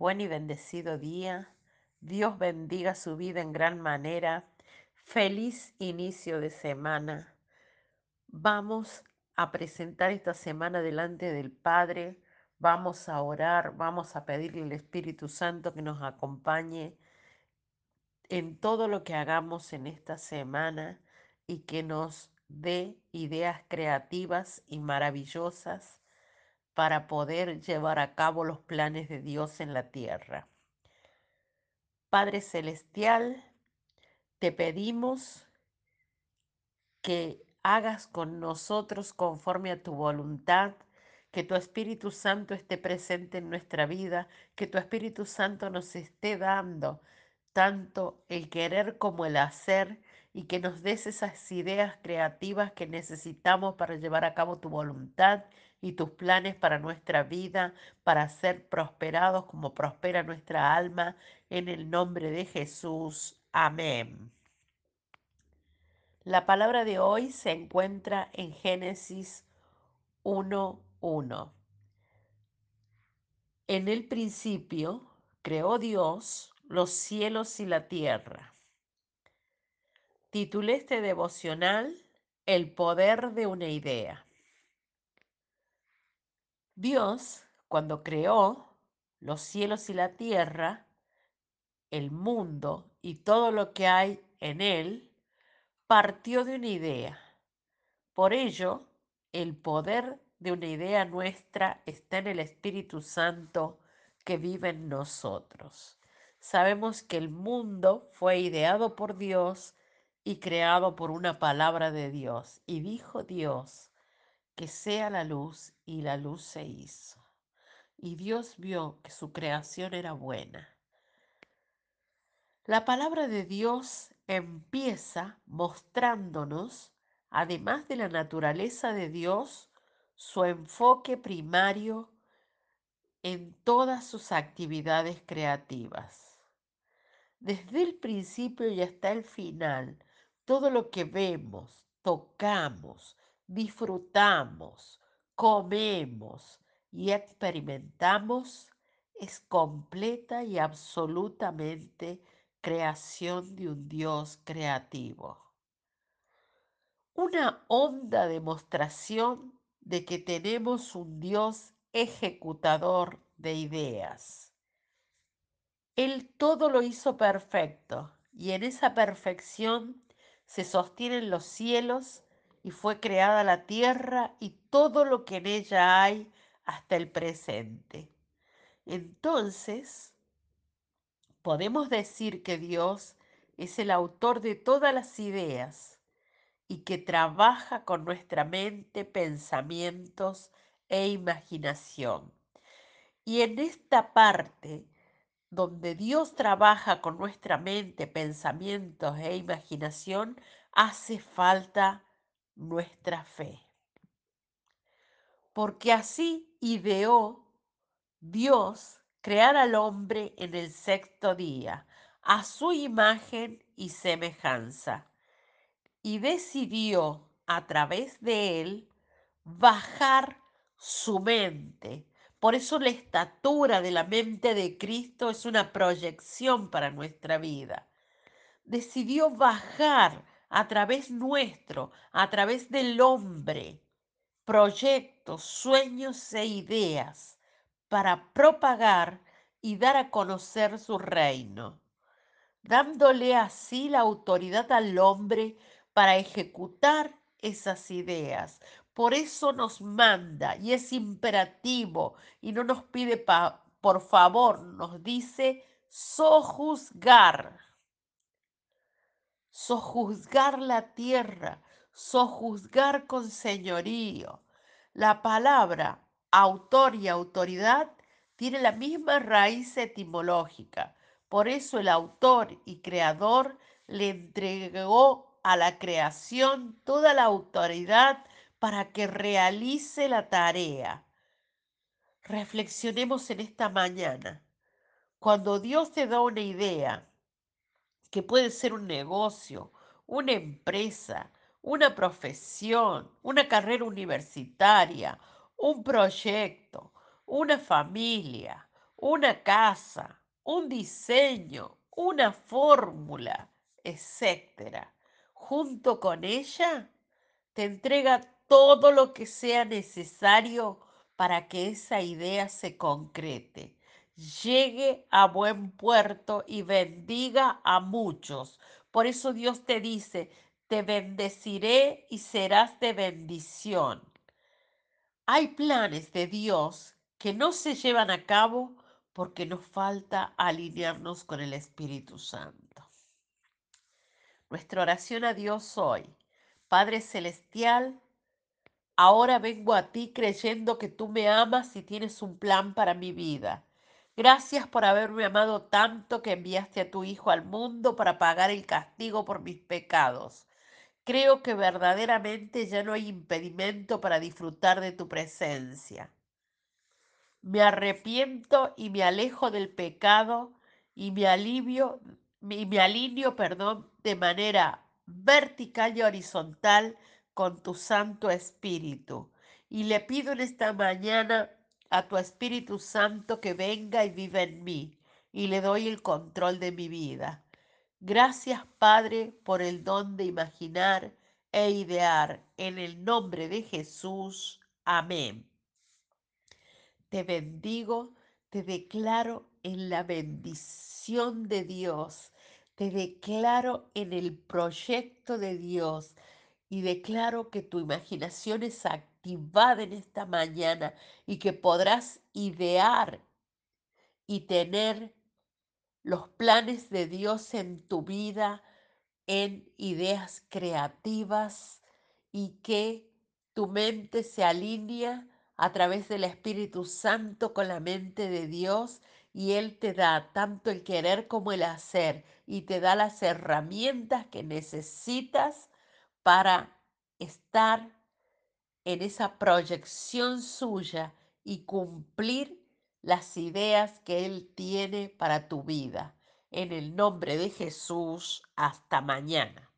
buen y bendecido día. Dios bendiga su vida en gran manera. Feliz inicio de semana. Vamos a presentar esta semana delante del Padre. Vamos a orar, vamos a pedirle al Espíritu Santo que nos acompañe en todo lo que hagamos en esta semana y que nos dé ideas creativas y maravillosas para poder llevar a cabo los planes de Dios en la tierra. Padre Celestial, te pedimos que hagas con nosotros conforme a tu voluntad, que tu Espíritu Santo esté presente en nuestra vida, que tu Espíritu Santo nos esté dando tanto el querer como el hacer y que nos des esas ideas creativas que necesitamos para llevar a cabo tu voluntad y tus planes para nuestra vida, para ser prosperados como prospera nuestra alma, en el nombre de Jesús. Amén. La palabra de hoy se encuentra en Génesis 1.1. En el principio creó Dios los cielos y la tierra. Titulé este devocional El poder de una idea. Dios, cuando creó los cielos y la tierra, el mundo y todo lo que hay en él, partió de una idea. Por ello, el poder de una idea nuestra está en el Espíritu Santo que vive en nosotros. Sabemos que el mundo fue ideado por Dios y creado por una palabra de Dios. Y dijo Dios que sea la luz y la luz se hizo. Y Dios vio que su creación era buena. La palabra de Dios empieza mostrándonos, además de la naturaleza de Dios, su enfoque primario en todas sus actividades creativas. Desde el principio y hasta el final, todo lo que vemos, tocamos, disfrutamos, comemos y experimentamos es completa y absolutamente creación de un Dios creativo. Una honda demostración de que tenemos un Dios ejecutador de ideas. Él todo lo hizo perfecto y en esa perfección se sostienen los cielos y fue creada la tierra y todo lo que en ella hay hasta el presente. Entonces, podemos decir que Dios es el autor de todas las ideas y que trabaja con nuestra mente, pensamientos e imaginación. Y en esta parte donde Dios trabaja con nuestra mente, pensamientos e imaginación, hace falta nuestra fe. Porque así ideó Dios crear al hombre en el sexto día, a su imagen y semejanza, y decidió a través de él bajar su mente por eso la estatura de la mente de Cristo es una proyección para nuestra vida. Decidió bajar a través nuestro, a través del hombre, proyectos, sueños e ideas para propagar y dar a conocer su reino, dándole así la autoridad al hombre para ejecutar esas ideas, por eso nos manda y es imperativo y no nos pide por favor, nos dice sojuzgar. Sojuzgar la tierra, sojuzgar con señorío. La palabra autor y autoridad tiene la misma raíz etimológica. Por eso el autor y creador le entregó a la creación toda la autoridad para que realice la tarea. Reflexionemos en esta mañana. Cuando Dios te da una idea, que puede ser un negocio, una empresa, una profesión, una carrera universitaria, un proyecto, una familia, una casa, un diseño, una fórmula, etcétera, junto con ella, te entrega todo lo que sea necesario para que esa idea se concrete, llegue a buen puerto y bendiga a muchos. Por eso Dios te dice, te bendeciré y serás de bendición. Hay planes de Dios que no se llevan a cabo porque nos falta alinearnos con el Espíritu Santo. Nuestra oración a Dios hoy, Padre Celestial, ahora vengo a ti creyendo que tú me amas y tienes un plan para mi vida. Gracias por haberme amado tanto que enviaste a tu Hijo al mundo para pagar el castigo por mis pecados. Creo que verdaderamente ya no hay impedimento para disfrutar de tu presencia. Me arrepiento y me alejo del pecado y me alivio y me alineo, perdón, de manera vertical y horizontal con tu Santo Espíritu. Y le pido en esta mañana a tu Espíritu Santo que venga y viva en mí y le doy el control de mi vida. Gracias, Padre, por el don de imaginar e idear. En el nombre de Jesús. Amén. Te bendigo, te declaro en la bendición de Dios, te declaro en el proyecto de Dios y declaro que tu imaginación es activada en esta mañana y que podrás idear y tener los planes de Dios en tu vida en ideas creativas y que tu mente se alinea a través del Espíritu Santo con la mente de Dios y Él te da tanto el querer como el hacer y te da las herramientas que necesitas para estar en esa proyección suya y cumplir las ideas que Él tiene para tu vida. En el nombre de Jesús, hasta mañana.